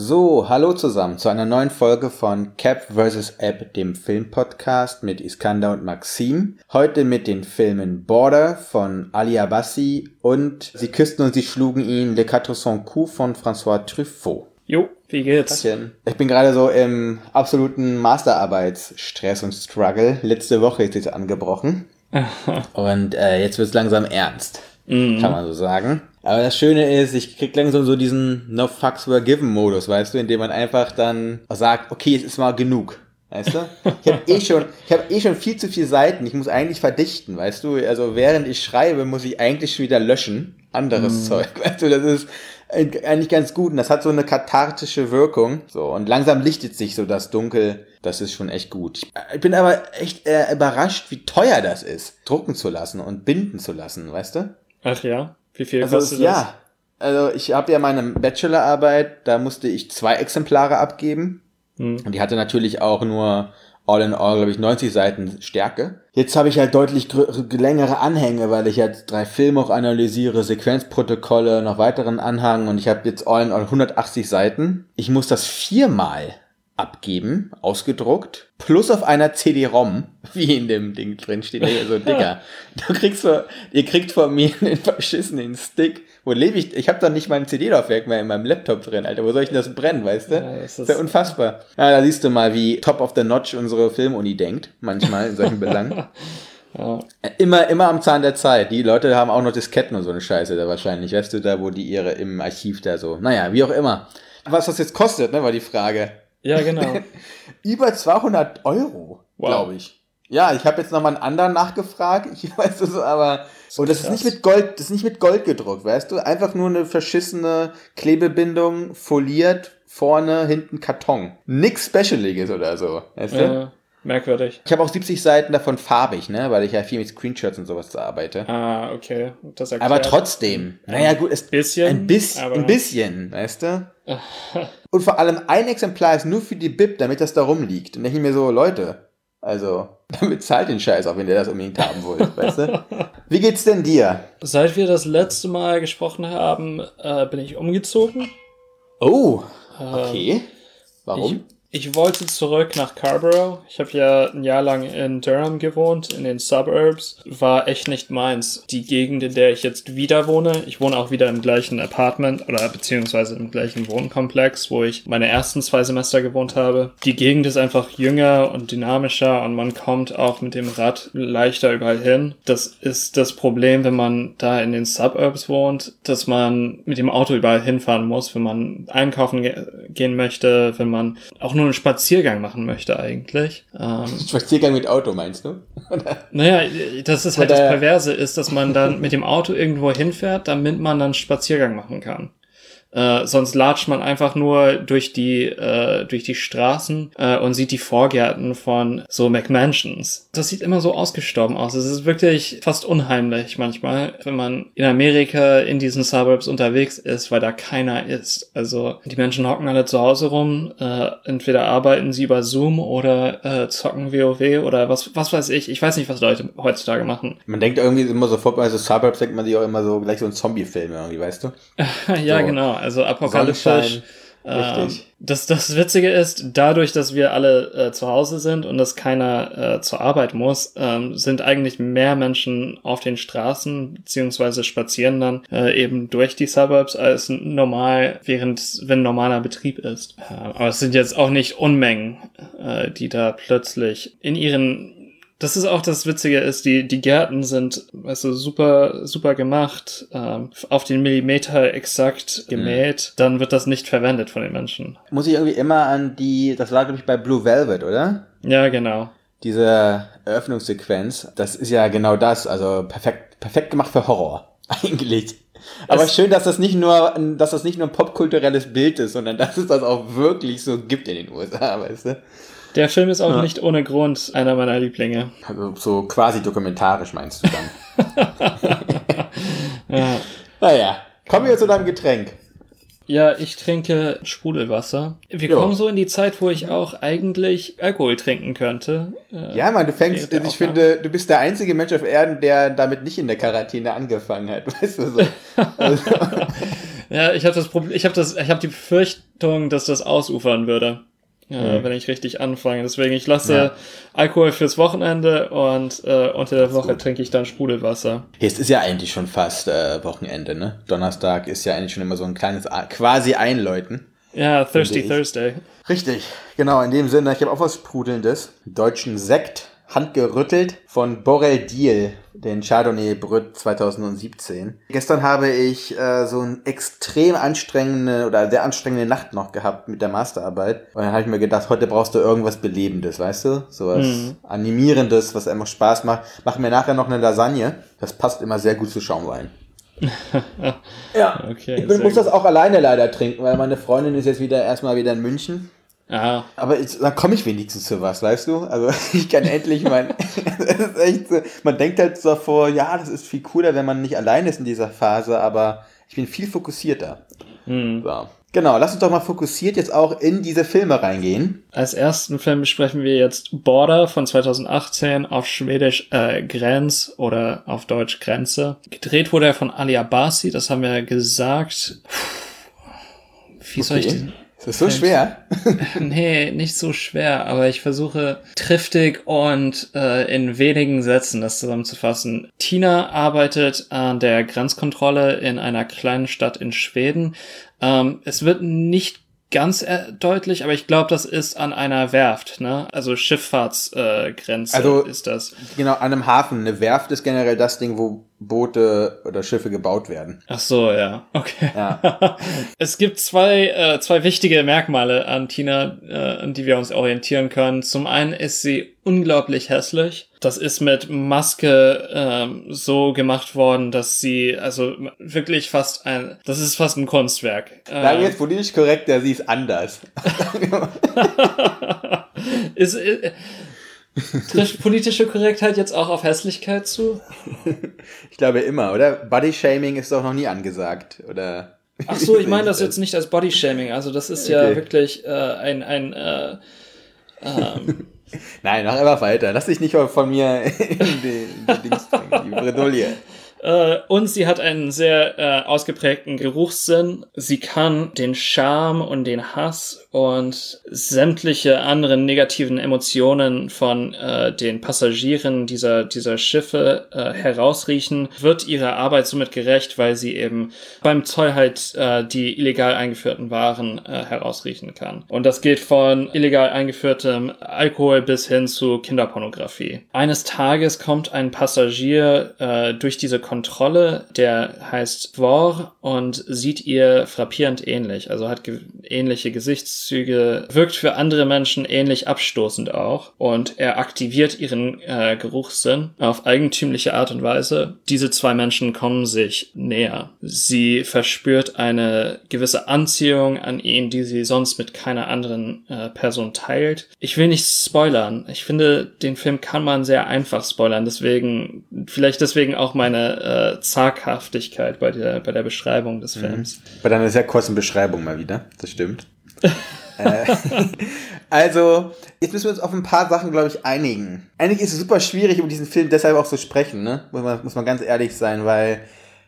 So, hallo zusammen zu einer neuen Folge von Cap vs. App, dem Filmpodcast mit Iskander und Maxim. Heute mit den Filmen Border von Ali Abassi und Sie küssten und Sie schlugen ihn Le Quatre Cent Coups von François Truffaut. Jo, wie geht's? Ich bin gerade so im absoluten Masterarbeitsstress und Struggle. Letzte Woche ist jetzt angebrochen. und äh, jetzt wird's langsam ernst, Mhm. kann man so sagen. Aber das Schöne ist, ich krieg langsam so diesen No Fucks Were Given Modus, weißt du, in dem man einfach dann sagt, okay, es ist mal genug. Weißt du? Ich habe eh schon, ich habe eh schon viel zu viele Seiten. Ich muss eigentlich verdichten, weißt du? Also während ich schreibe, muss ich eigentlich schon wieder löschen. Anderes Zeug, weißt du? Das ist eigentlich ganz gut und das hat so eine kathartische Wirkung. So und langsam lichtet sich so das Dunkel. Das ist schon echt gut. Ich, ich bin aber echt äh, überrascht, wie teuer das ist, drucken zu lassen und binden zu lassen, weißt du? Ach ja, wie viel Also kostet es, ja, also ich habe ja meine Bachelorarbeit, da musste ich zwei Exemplare abgeben. Hm. Und die hatte natürlich auch nur all in all, glaube ich, 90 Seiten Stärke. Jetzt habe ich halt deutlich längere Anhänge, weil ich jetzt drei Filme auch analysiere, Sequenzprotokolle, noch weiteren Anhang und ich habe jetzt all in all 180 Seiten. Ich muss das viermal abgeben, ausgedruckt, plus auf einer CD-ROM, wie in dem Ding drin steht, hier so Digga. Du kriegst vor, ihr kriegt von mir einen verschissenen Stick. Wo lebe ich? Ich habe doch nicht mein CD-Laufwerk mehr in meinem Laptop drin, Alter. Wo soll ich denn das brennen, weißt du? Ja, das ist- ja unfassbar. Ja, da siehst du mal, wie top of the notch unsere Filmuni denkt, manchmal in solchen Belangen. Ja. Immer, immer am Zahn der Zeit. Die Leute haben auch noch Disketten und so eine Scheiße da wahrscheinlich. Weißt du, da, wo die ihre im Archiv da so. Naja, wie auch immer. Was das jetzt kostet, ne, war die Frage. Ja, genau. Über 200 Euro, Wow. glaube ich. Ja, ich habe jetzt nochmal einen anderen nachgefragt. Ich weiß es, aber. Und das ist nicht mit Gold, das ist nicht mit Gold gedruckt, weißt du? Einfach nur eine verschissene Klebebindung, foliert, vorne, hinten Karton. Nix Specialiges oder so, weißt du? ja, merkwürdig. Ich habe auch 70 Seiten davon farbig, ne? Weil ich ja viel mit Screenshots und sowas arbeite. Ah, okay. Das erklärt. Aber trotzdem. Naja, gut, es bisschen, Ein bisschen, aber- ein bisschen, weißt du? Und vor allem ein Exemplar ist nur für die Bib, damit das da rumliegt. Und denke ich mir so, Leute, also, damit zahlt den Scheiß auch, wenn ihr das unbedingt haben wollt, weißt du? Wie geht's denn dir? Seit wir das letzte Mal gesprochen haben, äh, bin ich umgezogen. Oh, okay. Warum? Ich, ich wollte zurück nach Carrborough. Ich habe ja ein Jahr lang in Durham gewohnt, in den Suburbs. War echt nicht meins. Die Gegend, in der ich jetzt wieder wohne. Ich wohne auch wieder im gleichen Apartment oder beziehungsweise im gleichen Wohnkomplex, wo ich meine ersten zwei Semester gewohnt habe. Die Gegend ist einfach jünger und dynamischer und man kommt auch mit dem Rad leichter überall hin. Das ist das Problem, wenn man da in den Suburbs wohnt, dass man mit dem Auto überall hinfahren muss, wenn man einkaufen ge gehen möchte, wenn man auch nur einen Spaziergang machen möchte eigentlich. Ähm, Spaziergang mit Auto, meinst du? naja, das ist halt Oder- das Perverse, ist, dass man dann mit dem Auto irgendwo hinfährt, damit man dann Spaziergang machen kann. Äh, sonst latscht man einfach nur durch die, äh, durch die Straßen äh, und sieht die Vorgärten von so McMansions. Das sieht immer so ausgestorben aus. Es ist wirklich fast unheimlich manchmal, wenn man in Amerika in diesen Suburbs unterwegs ist, weil da keiner ist. Also die Menschen hocken alle zu Hause rum, äh, entweder arbeiten sie über Zoom oder äh, zocken WoW oder was, was weiß ich. Ich weiß nicht, was Leute heutzutage machen. Man denkt irgendwie immer sofort bei so Suburbs, denkt man sich auch immer so gleich so ein Zombie-Film irgendwie, weißt du? ja, So. genau. Also apokalyptisch. Ähm, das, das Witzige ist, dadurch, dass wir alle äh, zu Hause sind und dass keiner äh, zur Arbeit muss, ähm, sind eigentlich mehr Menschen auf den Straßen beziehungsweise spazieren dann äh, eben durch die Suburbs als normal, während wenn normaler Betrieb ist. Äh, aber es sind jetzt auch nicht Unmengen, äh, die da plötzlich in ihren das ist auch das Witzige ist, die, die Gärten sind, weißt du, super, super gemacht, ähm, auf den Millimeter exakt gemäht, dann wird das nicht verwendet von den Menschen. Muss ich irgendwie immer an die, das war glaube ich bei Blue Velvet, oder? Ja, genau. Diese Eröffnungssequenz, das ist ja genau das, also perfekt, perfekt gemacht für Horror, eigentlich. Aber Es- schön, dass das nicht nur, dass das nicht nur ein popkulturelles Bild ist, sondern dass es das auch wirklich so gibt in den USA, weißt du? Der Film ist auch Ja. nicht ohne Grund einer meiner Lieblinge. Also so quasi dokumentarisch meinst du dann. Ja. Naja, kommen wir zu deinem Getränk. Ja, ich trinke Sprudelwasser. Wir Ja. kommen so in die Zeit, wo ich auch eigentlich Alkohol trinken könnte. Äh, Ja, Mann, du fängst, ich finde, du bist der einzige Mensch auf Erden, der damit nicht in der Quarantäne angefangen hat. Weißt du so? Also, Ja, ich habe das Problem, ich habe das, ich habe die Befürchtung, dass das ausufern würde, äh, wenn ich richtig anfange. Deswegen ich lasse Ja. Alkohol fürs Wochenende und äh, unter der Woche gut. trinke ich dann Sprudelwasser. Jetzt ist ja eigentlich schon fast äh, Wochenende, ne? Donnerstag ist ja eigentlich schon immer so ein kleines quasi Einläuten. Ja, Thirsty. Thursday. Richtig, genau, in dem Sinne, ich habe auch was Sprudelndes. Deutschen Sekt, handgerüttelt von Borel Diel, den Chardonnay Brut 2017. Gestern habe ich äh, so eine extrem anstrengende oder sehr anstrengende Nacht noch gehabt mit der Masterarbeit. Und dann habe ich mir gedacht, heute brauchst du irgendwas Belebendes, weißt du? So was Mhm. Animierendes, was einfach Spaß macht. Mach mir nachher noch eine Lasagne. Das passt immer sehr gut zu Schaumwein. ja, Okay, ich bin, muss das gut. auch alleine leider trinken, weil meine Freundin ist jetzt wieder erstmal wieder in München. Ah, Aber jetzt, dann komme ich wenigstens zu was, weißt du? Also ich kann endlich mein. so. Man denkt halt so vor, ja, das ist viel cooler, wenn man nicht allein ist in dieser Phase, aber ich bin viel fokussierter. hm. So. Genau, lass uns doch mal fokussiert jetzt auch in diese Filme reingehen. Als ersten Film besprechen wir jetzt Border von 2018 auf Schwedisch äh, Grenz oder auf Deutsch Grenze. Gedreht wurde er von Ali Abasi, das haben wir gesagt. Wie soll ich Okay. den? Ist das so schwer? Nee, nicht so schwer, aber ich versuche triftig und äh, in wenigen Sätzen das zusammenzufassen. Tina arbeitet an der Grenzkontrolle in einer kleinen Stadt in Schweden. Ähm, es wird nicht ganz äh, deutlich, aber ich glaube, das ist an einer Werft, ne? Also Schifffahrtsgrenze äh, Also- ist das. Genau, an einem Hafen. Eine Werft ist generell das Ding, wo Boote oder Schiffe gebaut werden. Ach so, ja. Okay. Ja. Es gibt zwei, äh, zwei wichtige Merkmale an Tina, äh, an die wir uns orientieren können. Zum einen ist sie unglaublich hässlich. Das ist mit Maske ähm, so gemacht worden, dass sie, also wirklich fast ein, das ist fast ein Kunstwerk. Sagen Ähm, jetzt politisch korrekt, der sie ist anders. ist, äh, trifft politische Korrektheit jetzt auch auf Hässlichkeit zu? Ich glaube immer, oder? Body-Shaming ist doch noch nie angesagt, oder? Ach so, ich meine das jetzt nicht als Bodyshaming. Also das ist ja Okay. wirklich äh, ein, ein äh, ähm, Nein, mach einfach weiter. Lass dich nicht von mir in die, in die Dings bringen, die Bredouille. Äh, und sie hat einen sehr äh, ausgeprägten Geruchssinn. Sie kann den Charme und den Hass und sämtliche anderen negativen Emotionen von äh, den Passagieren dieser, dieser Schiffe äh, herausriechen, wird ihrer Arbeit somit gerecht, weil sie eben beim Zoll halt äh, die illegal eingeführten Waren äh, herausriechen kann. Und das geht von illegal eingeführtem Alkohol bis hin zu Kinderpornografie. Eines Tages kommt ein Passagier durch diese Kontrolle, der heißt Vor und sieht ihr frappierend ähnlich, also hat ge ähnliche Gesichtszüge, wirkt für andere Menschen ähnlich abstoßend auch und er aktiviert ihren äh, Geruchssinn auf eigentümliche Art und Weise. Diese zwei Menschen kommen sich näher. Sie verspürt eine gewisse Anziehung an ihn, die sie sonst mit keiner anderen äh, Person teilt. Ich will nicht spoilern. Ich finde, den Film kann man sehr einfach spoilern. Deswegen, vielleicht deswegen auch meine äh, Zaghaftigkeit bei der, bei der Beschreibung des Films. Bei deiner sehr kurzen Beschreibung mal wieder. Das stimmt. äh, also, jetzt müssen wir uns auf ein paar Sachen, glaube ich, einigen. Eigentlich ist es super schwierig, über diesen Film deshalb auch zu sprechen, ne? Muss man, muss man ganz ehrlich sein, weil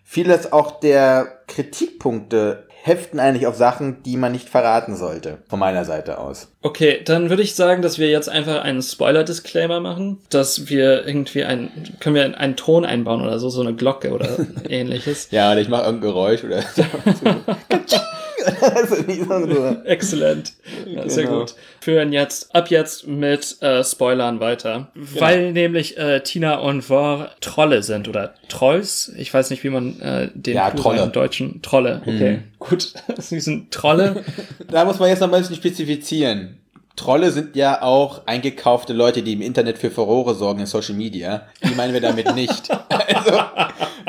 vieles auch der Kritikpunkte heften eigentlich auf Sachen, die man nicht verraten sollte. Von meiner Seite aus. Okay, dann würde ich sagen, dass wir jetzt einfach einen Spoiler-Disclaimer machen, dass wir irgendwie ein, können wir einen Ton einbauen oder so, so eine Glocke oder ähnliches. Ja, oder ich mache irgendein Geräusch oder so. also. Exzellent. Ja, sehr Genau. gut. Führen jetzt, ab jetzt mit äh, Spoilern weiter. Weil nämlich äh, Tina und Vor Trolle sind oder Trolls. Ich weiß nicht, wie man äh, den Ja, Trolle. im Deutschen. Trolle, okay. Gut. Sie sind Trolle. Da muss man jetzt noch ein bisschen spezifizieren. Trolle sind ja auch eingekaufte Leute, die im Internet für Furore sorgen in Social Media. Die meinen wir damit nicht. Also,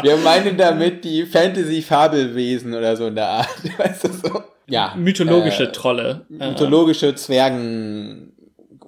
wir meinen damit die Fantasy-Fabelwesen oder so in der Art. Weißt du so? Ja. Mythologische äh, Trolle. Äh, Mythologische Zwergen.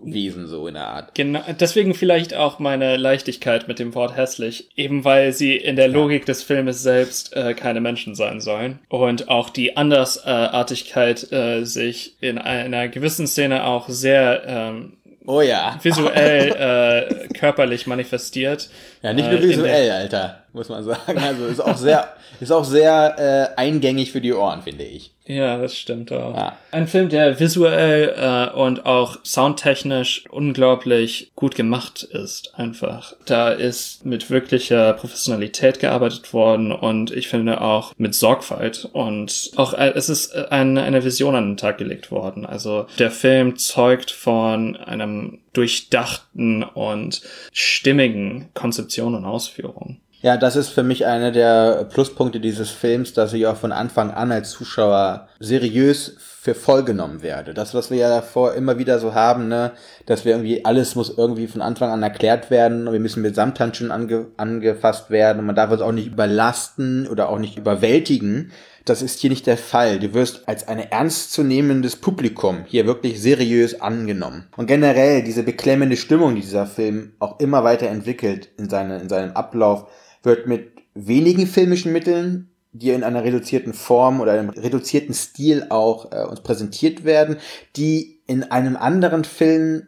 Wesen, so in der Art. Genau, deswegen vielleicht auch meine Leichtigkeit mit dem Wort hässlich, eben weil sie in der Logik des Filmes selbst äh, keine Menschen sein sollen und auch die Andersartigkeit äh, sich in einer gewissen Szene auch sehr ähm, Oh ja. visuell äh, körperlich manifestiert. Ja, nicht Äh, nur in visuell, Alter, muss man sagen. Also ist auch sehr, ist auch sehr äh, eingängig für die Ohren, finde ich. Ja, das stimmt auch. Ja. Ein Film, der visuell äh, und auch soundtechnisch unglaublich gut gemacht ist, einfach. Da ist mit wirklicher Professionalität gearbeitet worden und ich finde auch mit Sorgfalt und auch äh, es ist äh, ein, eine Vision an den Tag gelegt worden. Also der Film zeugt von einem durchdachten und stimmigen Konzeption und Ausführung. Ja, das ist für mich einer der Pluspunkte dieses Films, dass ich auch von Anfang an als Zuschauer seriös für voll genommen werde. Das, was wir ja davor immer wieder so haben, ne, dass wir irgendwie, alles muss irgendwie von Anfang an erklärt werden und wir müssen mit Samthandschuhen ange, angefasst werden und man darf uns auch nicht überlasten oder auch nicht überwältigen. Das ist hier nicht der Fall. Du wirst als ein ernstzunehmendes Publikum hier wirklich seriös angenommen. Und generell diese beklemmende Stimmung, die dieser Film auch immer weiter entwickelt in, seine, in seinem Ablauf, wird mit wenigen filmischen Mitteln, die in einer reduzierten Form oder einem reduzierten Stil auch äh, uns präsentiert werden, die in einem anderen Film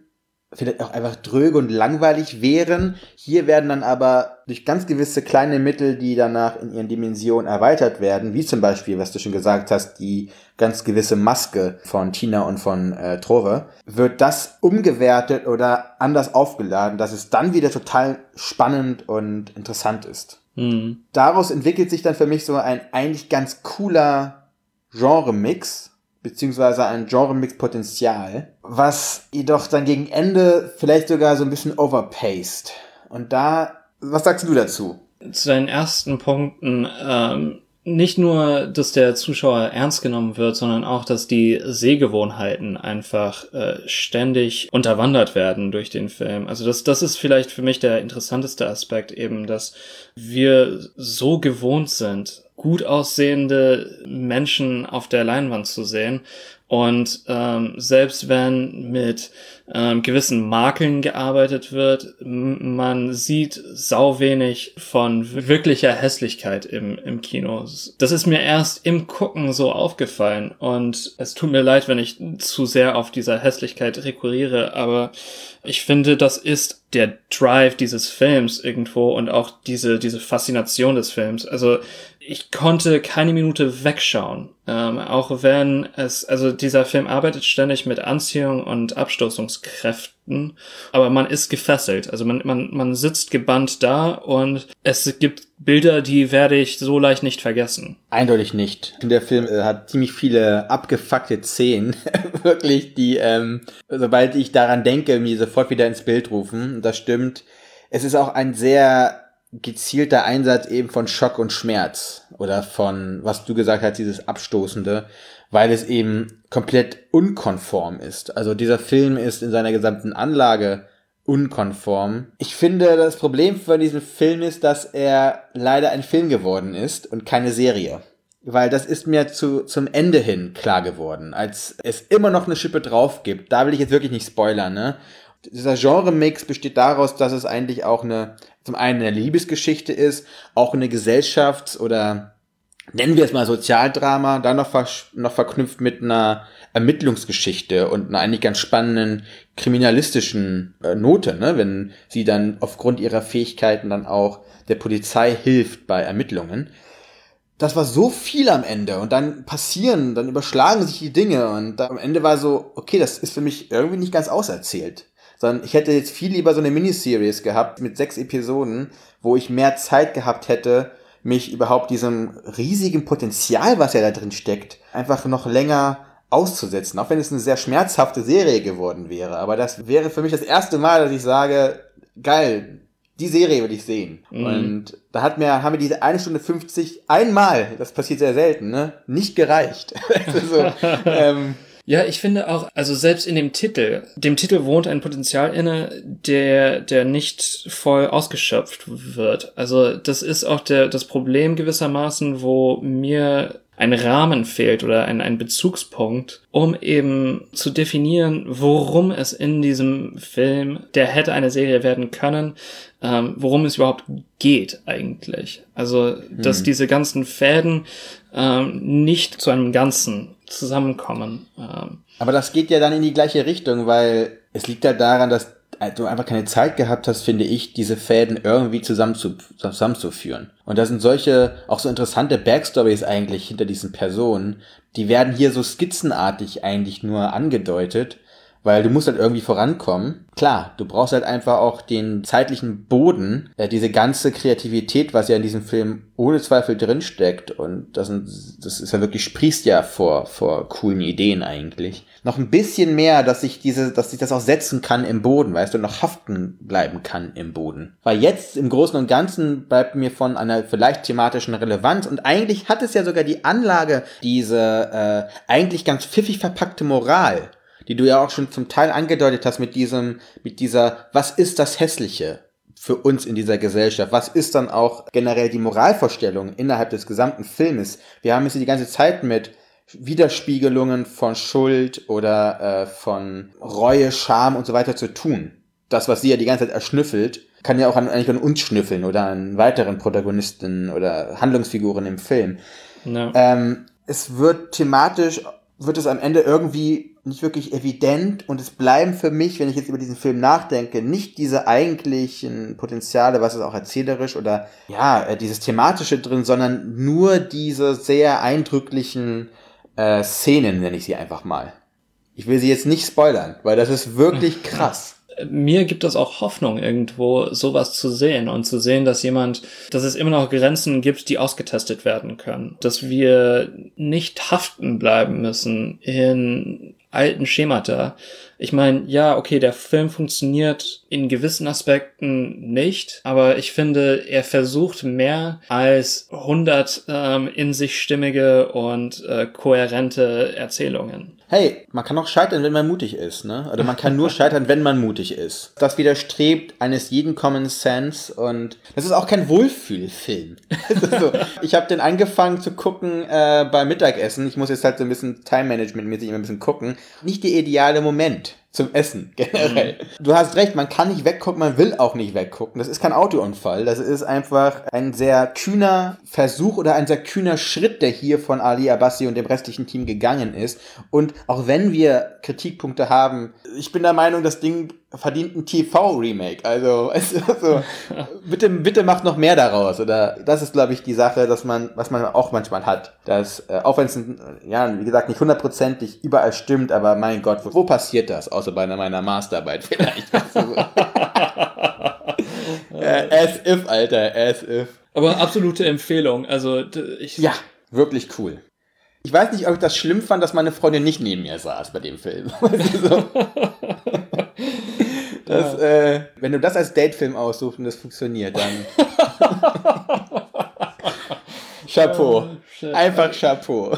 vielleicht auch einfach dröge und langweilig wären. Hier werden dann aber durch ganz gewisse kleine Mittel, die danach in ihren Dimensionen erweitert werden, wie zum Beispiel, was du schon gesagt hast, die ganz gewisse Maske von Tina und von äh, Trove, wird das umgewertet oder anders aufgeladen, dass es dann wieder total spannend und interessant ist. Hm. Daraus entwickelt sich dann für mich so ein eigentlich ganz cooler Genre-Mix, beziehungsweise ein Genre-Mix-Potenzial, was jedoch dann gegen Ende vielleicht sogar so ein bisschen overpaced. Und da, was sagst du dazu? zu deinen ersten Punkten, ähm, nicht nur, dass der Zuschauer ernst genommen wird, sondern auch, dass die Sehgewohnheiten einfach äh, ständig unterwandert werden durch den Film. Also das, das ist vielleicht für mich der interessanteste Aspekt eben, dass wir so gewohnt sind, gut aussehende Menschen auf der Leinwand zu sehen. Und ähm, selbst wenn mit ähm, gewissen Makeln gearbeitet wird, man sieht sau wenig von wirklicher Hässlichkeit im, im Kino. Das ist mir erst im Gucken so aufgefallen und es tut mir leid, wenn ich zu sehr auf dieser Hässlichkeit rekurriere, aber ich finde, das ist der Drive dieses Films irgendwo und auch diese, diese Faszination des Films. Also ich konnte keine Minute wegschauen. Ähm, auch wenn es, also dieser Film arbeitet ständig mit Anziehung und Abstoßungskräften, aber man ist gefesselt. Also man, man, man sitzt gebannt da und es gibt Bilder, die werde ich so leicht nicht vergessen. Eindeutig nicht. Der Film äh, hat ziemlich viele abgefuckte Szenen, wirklich, die, ähm, sobald ich daran denke, mir sofort wieder ins Bild rufen. Das stimmt. Es ist auch ein sehr gezielter Einsatz eben von Schock und Schmerz oder von, was du gesagt hast, dieses Abstoßende, weil es eben komplett unkonform ist. Also dieser Film ist in seiner gesamten Anlage unkonform. Ich finde, das Problem von diesem Film ist, dass er leider ein Film geworden ist und keine Serie. Weil das ist mir zu, zum Ende hin klar geworden, als es immer noch eine Schippe drauf gibt. Da will ich jetzt wirklich nicht spoilern, ne? Dieser Genre-Mix besteht daraus, dass es eigentlich auch eine, zum einen eine Liebesgeschichte ist, auch eine Gesellschafts- oder nennen wir es mal Sozialdrama, dann noch, noch verknüpft mit einer Ermittlungsgeschichte und einer eigentlich ganz spannenden kriminalistischen äh, Note, ne? wenn sie dann aufgrund ihrer Fähigkeiten dann auch der Polizei hilft bei Ermittlungen. Das war so viel am Ende und dann passieren, dann überschlagen sich die Dinge und am Ende war so, okay, das ist für mich irgendwie nicht ganz auserzählt. Sondern ich hätte jetzt viel lieber so eine Miniseries gehabt mit sechs Episoden, wo ich mehr Zeit gehabt hätte, mich überhaupt diesem riesigen Potenzial, was ja da drin steckt, einfach noch länger auszusetzen. Auch wenn es eine sehr schmerzhafte Serie geworden wäre. Aber das wäre für mich das erste Mal, dass ich sage, geil, die Serie will ich sehen. Mhm. Und da hat mir, haben mir diese eine Stunde 50 einmal, das passiert sehr selten, ne, nicht gereicht. also, ähm, Ja, ich finde auch, also selbst in dem Titel, dem Titel wohnt ein Potenzial inne, der, der nicht voll ausgeschöpft wird. Also das ist auch der, das Problem gewissermaßen, wo mir ein Rahmen fehlt oder ein, ein Bezugspunkt, um eben zu definieren, worum es in diesem Film, der hätte eine Serie werden können, ähm, worum es überhaupt geht eigentlich. Also, dass Hm. diese ganzen Fäden ähm, nicht zu einem Ganzen zusammenkommen. Ähm, Aber das geht ja dann in die gleiche Richtung, weil es liegt ja daran, dass du einfach keine Zeit gehabt hast, finde ich, diese Fäden irgendwie zusammenzu zusammenzuführen. Und da sind solche, auch so interessante Backstories eigentlich hinter diesen Personen, die werden hier so skizzenartig eigentlich nur angedeutet, weil du musst halt irgendwie vorankommen. Klar, du brauchst halt einfach auch den zeitlichen Boden, äh, diese ganze Kreativität, was ja in diesem Film ohne Zweifel drinsteckt. Und das, sind, das ist ja wirklich, sprießt ja vor, vor coolen Ideen eigentlich. Noch ein bisschen mehr, dass ich diese, dass ich das auch setzen kann im Boden, weißt du, noch haften bleiben kann im Boden. Weil jetzt im Großen und Ganzen bleibt mir von einer vielleicht thematischen Relevanz und eigentlich hat es ja sogar die Anlage, diese äh, eigentlich ganz pfiffig verpackte Moral, die du ja auch schon zum Teil angedeutet hast mit diesem, mit dieser, was ist das Hässliche für uns in dieser Gesellschaft? Was ist dann auch generell die Moralvorstellung innerhalb des gesamten Filmes? Wir haben es hier die ganze Zeit mit Widerspiegelungen von Schuld oder äh, von Reue, Scham und so weiter zu tun. Das, was sie ja die ganze Zeit erschnüffelt, kann ja auch an, eigentlich an uns schnüffeln oder an weiteren Protagonisten oder Handlungsfiguren im Film. ja. Ähm, es wird thematisch, wird es am Ende irgendwie nicht wirklich evident und es bleiben für mich, wenn ich jetzt über diesen Film nachdenke, nicht diese eigentlichen Potenziale, was ist auch erzählerisch oder ja, äh, dieses thematische drin, sondern nur diese sehr eindrücklichen äh, Szenen, nenne ich sie einfach mal. Ich will sie jetzt nicht spoilern, weil das ist wirklich krass. mir gibt es auch Hoffnung, irgendwo sowas zu sehen und zu sehen, dass jemand, dass es immer noch Grenzen gibt, die ausgetestet werden können. Dass wir nicht haften bleiben müssen in alten Schemata. Ich meine, ja, okay, der Film funktioniert in gewissen Aspekten nicht, aber ich finde, er versucht mehr als 100 ähm, in sich stimmige und äh, kohärente Erzählungen. Hey, man kann auch scheitern, wenn man mutig ist, ne? Oder man kann nur scheitern, wenn man mutig ist. Das widerstrebt eines jeden Common Sense und das ist auch kein Wohlfühlfilm. So. Ich habe den angefangen zu gucken äh, beim Mittagessen. Ich muss jetzt halt so ein bisschen Time-Management-mäßig immer ein bisschen gucken. Nicht der ideale Moment zum Essen generell. Du hast recht, man kann nicht weggucken, man will auch nicht weggucken. Das ist kein Autounfall. Das ist einfach ein sehr kühner Versuch oder ein sehr kühner Schritt, der hier von Ali Abbasi und dem restlichen Team gegangen ist. Und auch wenn wir Kritikpunkte haben, ich bin der Meinung, das Ding verdient ein TV-Remake. Also, also bitte, bitte macht noch mehr daraus. Oder das ist, glaube ich, die Sache, dass man, was man auch manchmal hat. Dass, äh, auch wenn es, ja, wie gesagt, nicht hundertprozentig überall stimmt, aber mein Gott, wo, wo passiert das? Außer bei einer meiner Masterarbeit vielleicht. äh, as if, Alter, as if. Aber absolute Empfehlung. Also ich, Ja, wirklich cool. Ich weiß nicht, ob ich das schlimm fand, dass meine Freundin nicht neben mir saß bei dem Film. das, äh, wenn du das als Datefilm aussuchst und das funktioniert, dann. Chapeau. Einfach Chapeau.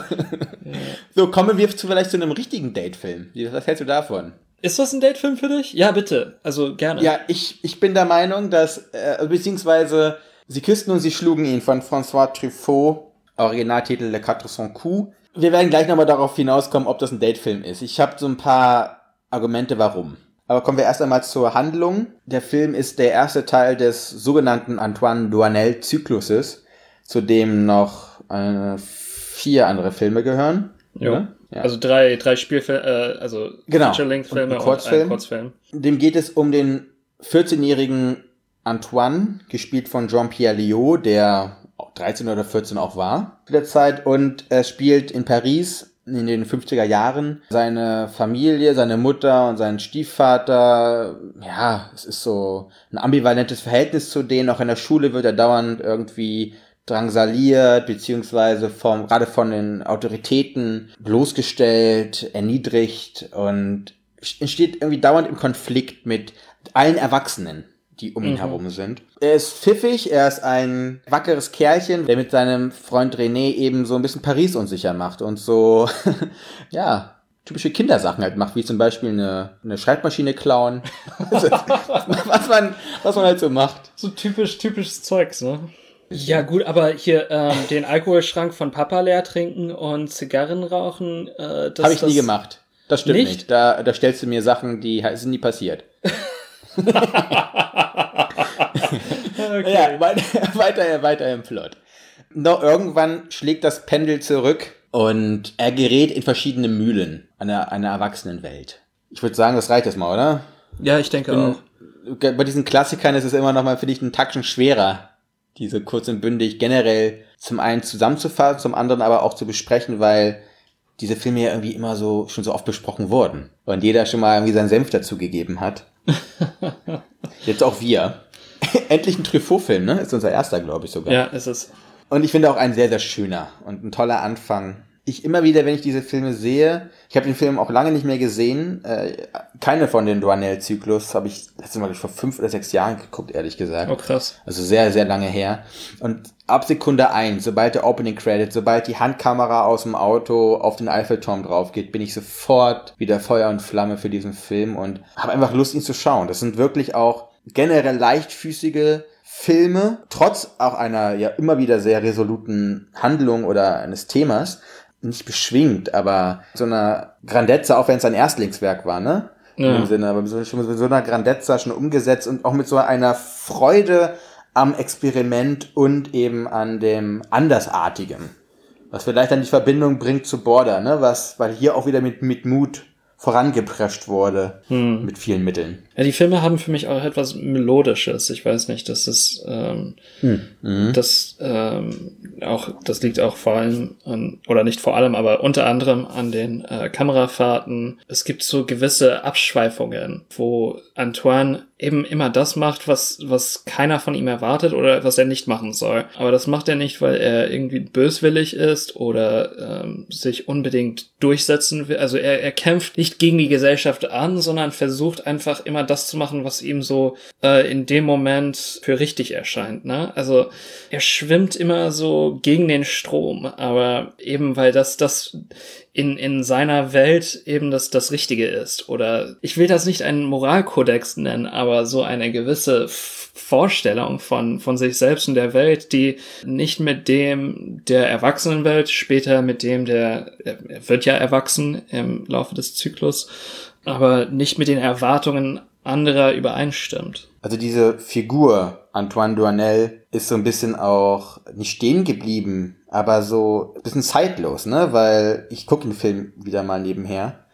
So, kommen wir zu, vielleicht zu einem richtigen Datefilm. Was hältst du davon? Ist das ein Datefilm für dich? Ja, bitte. Also gerne. Ja, ich, ich bin der Meinung, dass, äh, beziehungsweise, Sie küssten und Sie schlugen ihn von François Truffaut, Originaltitel Le Quatre Cent Coups. Wir werden gleich nochmal darauf hinauskommen, ob das ein Datefilm ist. Ich habe so ein paar Argumente, warum. Aber kommen wir erst einmal zur Handlung. Der Film ist der erste Teil des sogenannten Antoine Duanel-Zykluses, zu dem noch äh, vier andere Filme gehören. Jo. oder? Ja. Also drei, drei Spielfilme, äh, also Genau. Feature-Length-Filme Und ein und, Kurzfilm. Kurzfilm. Dem geht es um den 14-jährigen Antoine, gespielt von Jean-Pierre Liot, der auch 13 oder 14 auch war zu der Zeit. Und er spielt in Paris in den 50er Jahren. Seine Familie, seine Mutter und sein Stiefvater, ja, es ist so ein ambivalentes Verhältnis zu denen. Auch in der Schule wird er dauernd irgendwie drangsaliert, beziehungsweise vom, gerade von den Autoritäten bloßgestellt, erniedrigt und entsteht irgendwie dauernd im Konflikt mit allen Erwachsenen, die um ihn Mhm. herum sind. Er ist pfiffig, er ist ein wackeres Kerlchen, der mit seinem Freund René eben so ein bisschen Paris unsicher macht und so, ja, typische Kindersachen halt macht, wie zum Beispiel eine, eine Schreibmaschine klauen. was, man, was man halt so macht. So typisch, typisches Zeugs, ne? Ja, gut, aber hier ähm, den Alkoholschrank von Papa leer trinken und Zigarren rauchen, äh, das Habe ich das, nie gemacht. Das stimmt nicht. Nicht? Da, da stellst du mir Sachen, die sind nie passiert. Okay. Ja, weiter, weiter, weiter im Plot. No, irgendwann schlägt das Pendel zurück und er gerät in verschiedene Mühlen einer, einer Erwachsenenwelt. Ich würde sagen, das reicht jetzt mal, oder? Ja, ich denke auch. Bei diesen Klassikern ist es immer noch mal, finde ich, einen Tacken schwerer, diese kurz und bündig generell zum einen zusammenzufassen, zum anderen aber auch zu besprechen, weil diese Filme ja irgendwie immer so schon so oft besprochen wurden und jeder schon mal irgendwie seinen Senf dazu gegeben hat. Jetzt auch wir. Endlich ein Truffaut-Film, ne? Ist unser erster, glaube ich sogar. Ja, ist es. Und ich finde auch ein sehr, sehr schöner und ein toller Anfang. Ich immer wieder, wenn ich diese Filme sehe, ich habe den Film auch lange nicht mehr gesehen, äh, keine von den Duanel-Zyklus habe ich letztes Mal vor fünf oder sechs Jahren geguckt, ehrlich gesagt. Oh, krass. Also sehr, sehr lange her. Und ab Sekunde eins, sobald der Opening Credit, sobald die Handkamera aus dem Auto auf den Eiffelturm drauf geht, bin ich sofort wieder Feuer und Flamme für diesen Film und habe einfach Lust, ihn zu schauen. Das sind wirklich auch generell leichtfüßige Filme, trotz auch einer ja immer wieder sehr resoluten Handlung oder eines Themas, nicht beschwingt, aber so einer Grandezza, auch wenn es ein Erstlingswerk war, ne? Ja. Im Sinne, aber so, schon mit so einer Grandezza schon umgesetzt und auch mit so einer Freude am Experiment und eben an dem Andersartigen. Was vielleicht dann die Verbindung bringt zu Border, ne? Was, weil hier auch wieder mit, mit Mut vorangeprescht wurde, mit vielen Mitteln. Ja, die Filme haben für mich auch etwas Melodisches. Ich weiß nicht, das ist ähm, das ähm, auch, das liegt auch vor allem an, oder nicht vor allem, aber unter anderem an den äh, Kamerafahrten. Es gibt so gewisse Abschweifungen, wo Antoine eben immer das macht, was, was keiner von ihm erwartet oder was er nicht machen soll. Aber das macht er nicht, weil er irgendwie böswillig ist oder ähm, sich unbedingt durchsetzen will. Also er, er kämpft nicht gegen die Gesellschaft an, sondern versucht einfach immer das zu machen, was ihm so äh, in dem Moment für richtig erscheint. Ne? Also er schwimmt immer so gegen den Strom, aber eben weil das das in, in seiner Welt eben das, das Richtige ist. Oder ich will das nicht einen Moralkodex nennen, aber so eine gewisse Vorstellung von, von sich selbst und der Welt, die nicht mit dem der Erwachsenenwelt, später mit dem der, er wird ja erwachsen im Laufe des Zyklus, aber nicht mit den Erwartungen anderer übereinstimmt. Also diese Figur Antoine Duanel ist so ein bisschen auch nicht stehen geblieben, aber so ein bisschen zeitlos, ne? Weil ich gucke den Film wieder mal nebenher.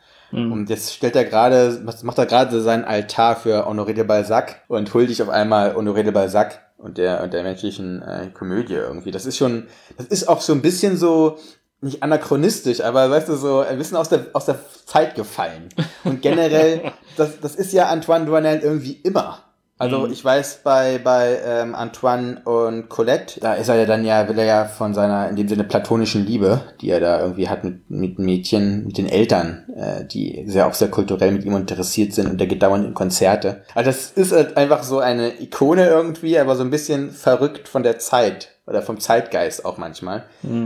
Und jetzt stellt er gerade, macht er gerade seinen Altar für Honoré de Balzac und huldigt auf einmal Honoré de Balzac und der, und der menschlichen äh, Komödie irgendwie. Das ist schon, das ist auch so ein bisschen so, nicht anachronistisch, aber weißt du, so ein bisschen aus der, aus der Zeit gefallen. Und generell, das, das ist ja Antoine Duanel irgendwie immer. Also ich weiß bei, bei ähm, Antoine und Colette, da ist er ja dann ja, will er ja von seiner, in dem Sinne platonischen Liebe, die er da irgendwie hat mit, mit Mädchen, mit den Eltern, äh, die sehr auch sehr kulturell mit ihm interessiert sind und der geht dauernd in Konzerte. Also das ist halt einfach so eine Ikone irgendwie, aber so ein bisschen verrückt von der Zeit oder vom Zeitgeist auch manchmal.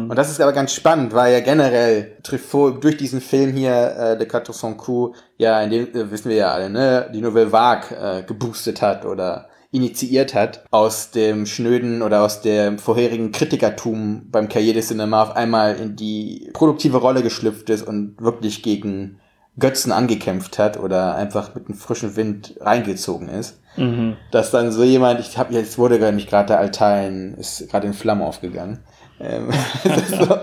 Und das ist aber ganz spannend, weil ja generell Truffaut durch diesen Film hier, äh, Le Quatre Sans Coup, ja, in dem, äh, wissen wir ja alle, ne, die Nouvelle Vague äh, geboostet hat oder initiiert hat, aus dem schnöden oder aus dem vorherigen Kritikertum beim Cahiers de Cinema auf einmal in die produktive Rolle geschlüpft ist und wirklich gegen Götzen angekämpft hat oder einfach mit einem frischen Wind reingezogen ist. Dass dann so jemand, ich habe jetzt wurde gar nicht gerade der Altar in, ist gerade in Flammen aufgegangen. Ähm, so,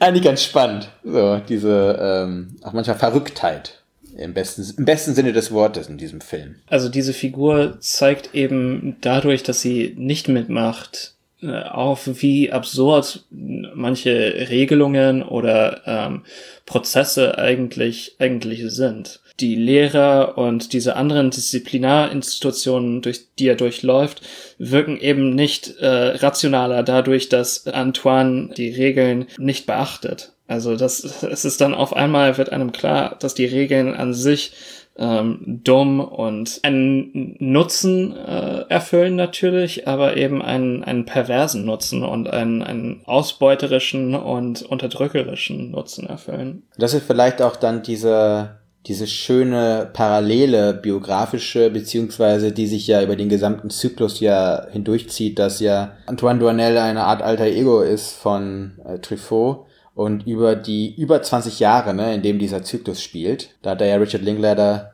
eigentlich ganz spannend. So, diese ähm, auch manchmal Verrücktheit im besten, im besten Sinne des Wortes in diesem Film. Also diese Figur zeigt eben dadurch, dass sie nicht mitmacht, äh, auf, wie absurd manche Regelungen oder ähm, Prozesse eigentlich eigentlich sind. Die Lehrer und diese anderen Disziplinarinstitutionen, durch die er durchläuft, wirken eben nicht äh, rationaler dadurch, dass Antoine die Regeln nicht beachtet. Also das, es ist dann auf einmal wird einem klar, dass die Regeln an sich ähm, dumm und einen Nutzen äh, erfüllen natürlich, aber eben einen, einen perversen Nutzen und einen, einen ausbeuterischen und unterdrückerischen Nutzen erfüllen. Das ist vielleicht auch dann diese, diese schöne parallele biografische, beziehungsweise die sich ja über den gesamten Zyklus ja hindurchzieht, dass ja Antoine Duanel eine Art alter Ego ist von äh, Truffaut und über die über 20 Jahre, ne, in dem dieser Zyklus spielt, da hat er ja Richard Linklater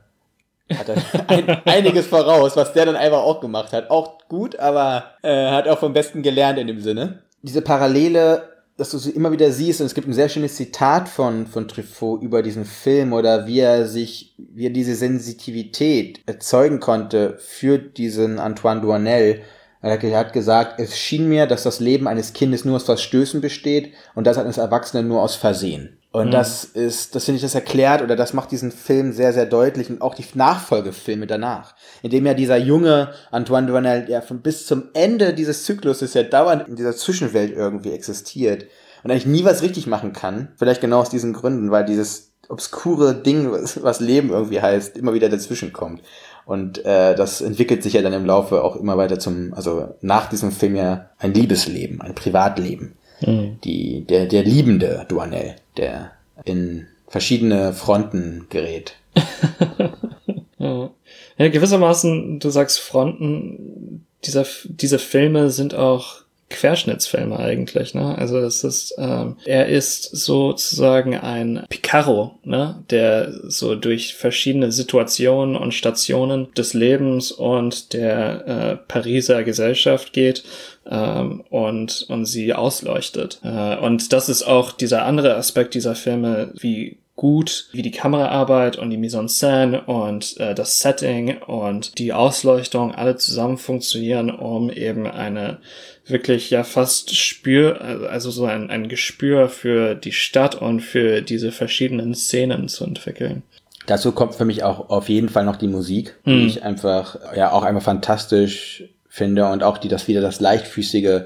hat er ein, einiges voraus, was der dann einfach auch gemacht hat. Auch gut, aber äh, hat auch vom Besten gelernt in dem Sinne. Diese Parallele dass du sie immer wieder siehst, und es gibt ein sehr schönes Zitat von, von Truffaut über diesen Film oder wie er sich, wie er diese Sensitivität erzeugen konnte für diesen Antoine Duanel. Er hat gesagt, es schien mir, dass das Leben eines Kindes nur aus Verstößen besteht und das eines Erwachsenen nur aus Versehen. Und mhm. das ist, das finde ich, das erklärt oder das macht diesen Film sehr, sehr deutlich und auch die Nachfolgefilme danach, indem ja dieser junge Antoine Duanel ja von bis zum Ende dieses Zykluses ja dauernd in dieser Zwischenwelt irgendwie existiert und eigentlich nie was richtig machen kann. Vielleicht genau aus diesen Gründen, weil dieses obskure Ding, was, was Leben irgendwie heißt, immer wieder dazwischen kommt. Und äh, das entwickelt sich ja dann im Laufe auch immer weiter zum, also nach diesem Film ja ein Liebesleben, ein Privatleben. Mhm. Die, der, der liebende Duanel, der in verschiedene Fronten gerät. ja. ja, gewissermaßen, du sagst Fronten, dieser, diese Filme sind auch Querschnittsfilme eigentlich, ne? Also das ist, ähm, er ist sozusagen ein Picaro, ne? Der so durch verschiedene Situationen und Stationen des Lebens und der äh, Pariser Gesellschaft geht ähm, und, und sie ausleuchtet. Äh, und das ist auch dieser andere Aspekt dieser Filme, wie gut, wie die Kameraarbeit und die Mise en scène und äh, das Setting und die Ausleuchtung alle zusammen funktionieren, um eben eine wirklich ja fast spür, also so ein, ein Gespür für die Stadt und für diese verschiedenen Szenen zu entwickeln. Dazu kommt für mich auch auf jeden Fall noch die Musik, die hm. ich einfach, ja, auch einfach fantastisch finde und auch die das wieder das leichtfüßige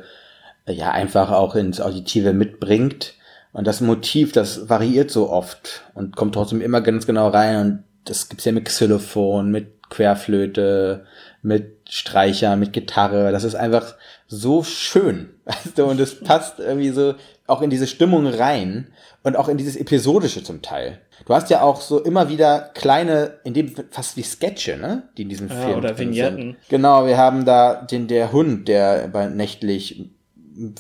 ja einfach auch ins Auditive mitbringt. Und das Motiv, das variiert so oft und kommt trotzdem immer ganz genau rein. Und das gibt's ja mit Xylophon, mit Querflöte, mit Streicher, mit Gitarre. Das ist einfach so schön. Weißt du? Und es passt irgendwie so auch in diese Stimmung rein und auch in dieses Episodische zum Teil. Du hast ja auch so immer wieder kleine, in dem fast wie Sketche, ne? Die in diesem ja, Film. Oder Vignetten. Sind. Genau, wir haben da den, der Hund, der bei nächtlich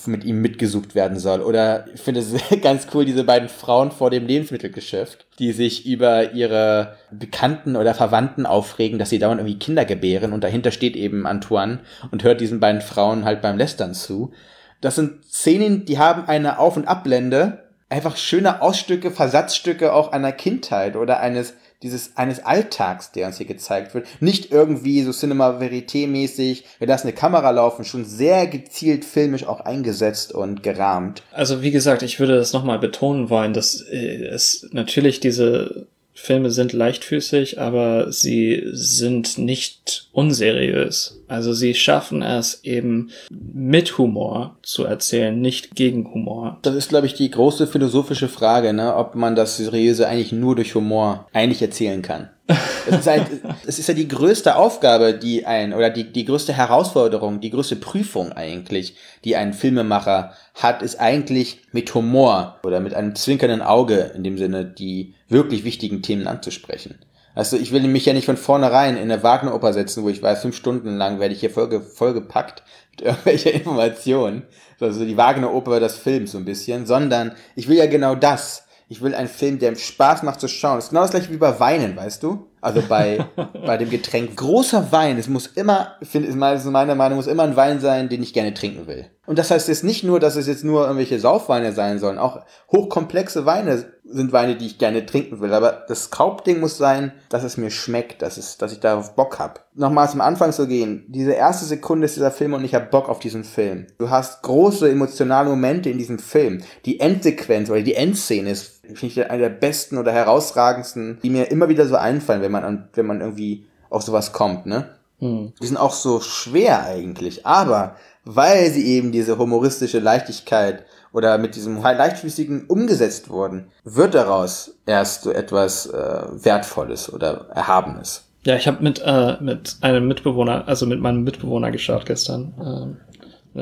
mit ihm mitgesucht werden soll. Oder ich finde es ganz cool, diese beiden Frauen vor dem Lebensmittelgeschäft, die sich über ihre Bekannten oder Verwandten aufregen, dass sie dauernd irgendwie Kinder gebären und dahinter steht eben Antoine und hört diesen beiden Frauen halt beim Lästern zu. Das sind Szenen, die haben eine Auf- und Abblende, einfach schöne Ausstücke, Versatzstücke auch einer Kindheit oder eines dieses eines Alltags, der uns hier gezeigt wird. Nicht irgendwie so Cinema Verité mäßig, wir lassen eine Kamera laufen, schon sehr gezielt filmisch auch eingesetzt und gerahmt. Also wie gesagt, ich würde das nochmal betonen wollen, dass äh, es natürlich diese Filme sind leichtfüßig, aber sie sind nicht unseriös. Also sie schaffen es eben mit Humor zu erzählen, nicht gegen Humor. Das ist, glaube ich, die große philosophische Frage, ne? ob man das Seriöse eigentlich nur durch Humor eigentlich erzählen kann. Es ist, halt, es ist ja die größte Aufgabe, die ein, oder die, die größte Herausforderung, die größte Prüfung eigentlich, die ein Filmemacher hat, ist eigentlich mit Humor oder mit einem zwinkernden Auge in dem Sinne die wirklich wichtigen Themen anzusprechen. Also ich will mich ja nicht von vornherein in eine Wagner-Oper setzen, wo ich weiß, fünf Stunden lang werde ich hier voll, vollgepackt mit irgendwelcher Informationen. Also die Wagner-Oper des Films so ein bisschen, sondern ich will ja genau das ich will einen Film, der Spaß macht zu schauen. Das ist genau das gleiche wie bei Weinen, weißt du? Also bei, bei dem Getränk. Großer Wein, es muss immer, finde ich, meine Meinung, muss immer ein Wein sein, den ich gerne trinken will. Und das heißt jetzt nicht nur, dass es jetzt nur irgendwelche Saufweine sein sollen. Auch hochkomplexe Weine sind Weine, die ich gerne trinken will. Aber das Hauptding muss sein, dass es mir schmeckt, dass, es, dass ich darauf Bock hab. Nochmal zum Anfang zu gehen. Diese erste Sekunde ist dieser Film und ich hab Bock auf diesen Film. Du hast große emotionale Momente in diesem Film. Die Endsequenz oder die Endszene ist, finde ich, eine der besten oder herausragendsten, die mir immer wieder so einfallen, wenn man, an, wenn man irgendwie auf sowas kommt, ne? Hm. Die sind auch so schwer eigentlich, aber weil sie eben diese humoristische Leichtigkeit oder mit diesem leichtfüßigen umgesetzt wurden, wird daraus erst so etwas äh, Wertvolles oder Erhabenes. Ja, ich habe mit, äh, mit einem Mitbewohner, also mit meinem Mitbewohner geschaut gestern. Ähm,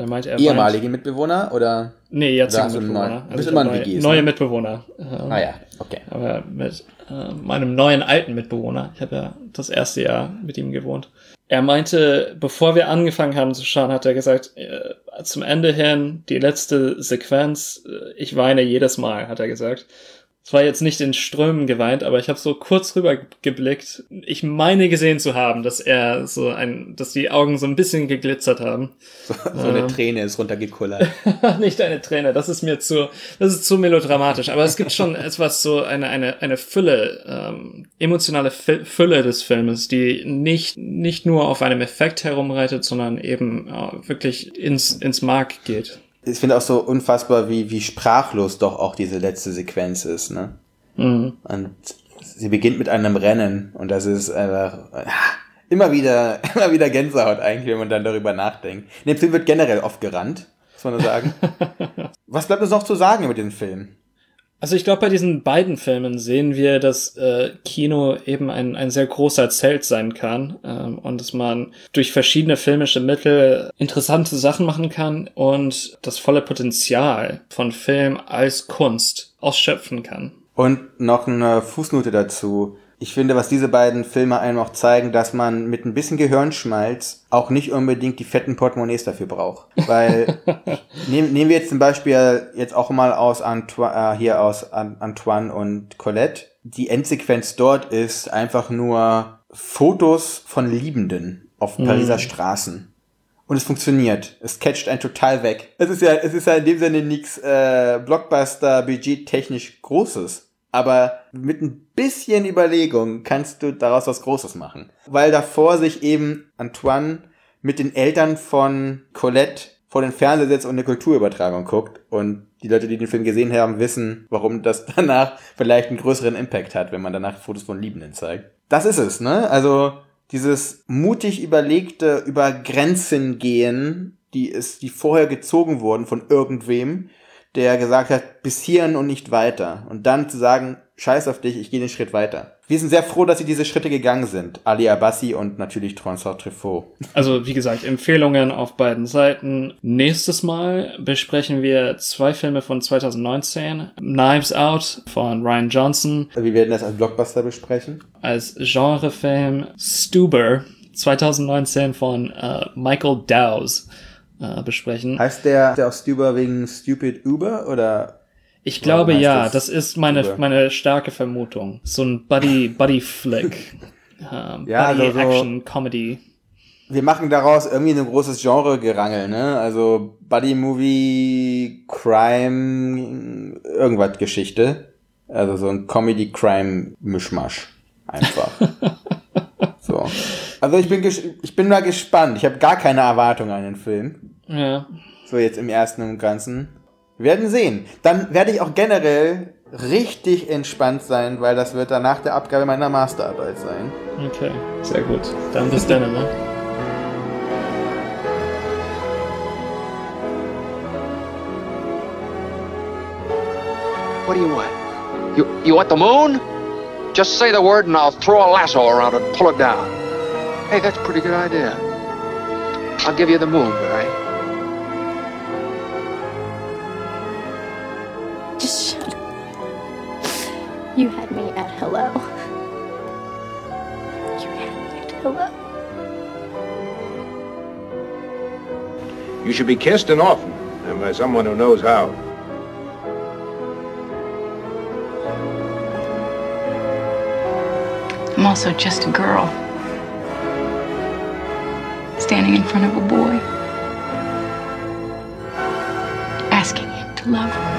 Er meint, er Ehemalige Mitbewohner oder? Nee, einen Mitbewohner. neuen- Also neue, WGs, neue ne? Mitbewohner. Ähm, Ah ja, okay. Aber mit äh, meinem neuen alten Mitbewohner. Ich habe ja das erste Jahr mit ihm gewohnt. Er meinte, bevor wir angefangen haben zu schauen, hat er gesagt, äh, zum Ende hin, die letzte Sequenz, äh, ich weine jedes Mal, hat er gesagt. Es war jetzt nicht in Strömen geweint, aber ich habe so kurz rüber geblickt. Ich meine gesehen zu haben, dass er so ein, dass die Augen so ein bisschen geglitzert haben. So, so eine Träne ist runtergekullert. nicht eine Träne, das ist mir zu, das ist zu melodramatisch. Aber es gibt schon etwas so eine eine eine Fülle, ähm, emotionale Fü- Fülle des Filmes, die nicht nicht nur auf einem Effekt herumreitet, sondern eben äh, wirklich ins ins Mark geht. Ich finde auch so unfassbar, wie, wie sprachlos doch auch diese letzte Sequenz ist, ne? Mhm. Und sie beginnt mit einem Rennen und das ist einfach immer wieder, immer wieder Gänsehaut eigentlich, wenn man dann darüber nachdenkt. In dem Film wird generell oft gerannt, muss man nur sagen. Was bleibt uns noch zu sagen über den Film? Also ich glaube, bei diesen beiden Filmen sehen wir, dass äh, Kino eben ein, ein sehr großer Zelt sein kann ähm, und dass man durch verschiedene filmische Mittel interessante Sachen machen kann und das volle Potenzial von Film als Kunst ausschöpfen kann. Und noch eine Fußnote dazu. Ich finde, was diese beiden Filme einem auch zeigen, dass man mit ein bisschen Gehirnschmalz auch nicht unbedingt die fetten Portemonnaies dafür braucht. Weil, nehmen, nehmen wir jetzt zum Beispiel jetzt auch mal aus Antoine, äh, hier aus An Antoine und Colette. Die Endsequenz dort ist einfach nur Fotos von Liebenden auf Pariser Straßen. Und es funktioniert. Es catcht einen total weg. Es ist ja, es ist ja in dem Sinne nichts äh, Blockbuster-Budget technisch Großes. Aber mit ein bisschen Überlegung kannst du daraus was Großes machen. Weil davor sich eben Antoine mit den Eltern von Colette vor den Fernseher setzt und eine Kulturübertragung guckt. Und die Leute, die den Film gesehen haben, wissen, warum das danach vielleicht einen größeren Impact hat, wenn man danach Fotos von Liebenden zeigt. Das ist es, ne? Also dieses mutig überlegte über Grenzen gehen, die ist, die vorher gezogen wurden von irgendwem, der gesagt hat, bis hierhin und nicht weiter. Und dann zu sagen, scheiß auf dich, ich gehe den Schritt weiter. Wir sind sehr froh, dass sie diese Schritte gegangen sind. Ali Abassi und natürlich François Truffaut. Also wie gesagt, Empfehlungen auf beiden Seiten. Nächstes Mal besprechen wir zwei Filme von 2019. Knives Out von Ryan Johnson Wir werden das als Blockbuster besprechen. als Genrefilm Stuber 2019 von äh, Michael Dowse äh, besprechen. Heißt der, der auch Stuber wegen Stupid Uber oder? Ich glaube ja, das das ist meine, Stuber? meine starke Vermutung. So ein Buddy, Buddy Flick. Ähm, Ja, Buddy also so- Action Comedy. Wir machen daraus irgendwie ein großes Genre-Gerangel, ne? Also Buddy-Movie, Crime, irgendwas Geschichte. Also so ein Comedy-Crime-Mischmasch. Einfach. so. Also ich bin, ich bin mal gespannt. Ich habe gar keine Erwartungen an den Film. Ja. So jetzt im ersten und Ganzen. Wir werden sehen. Dann werde ich auch generell richtig entspannt sein, weil das wird dann nach der Abgabe meiner Masterarbeit sein. Okay, sehr gut. Dann bis dann, ne? What do you want? You you want the moon? Just say the word and I'll throw a lasso around it and pull it down. Hey, that's a pretty good idea. I'll give you the moon, Barry. Just had me at hello. You had me at hello. You should be kissed and often, and by someone who knows how. I'm also just a girl. Standing in front of a boy. Asking him to love her.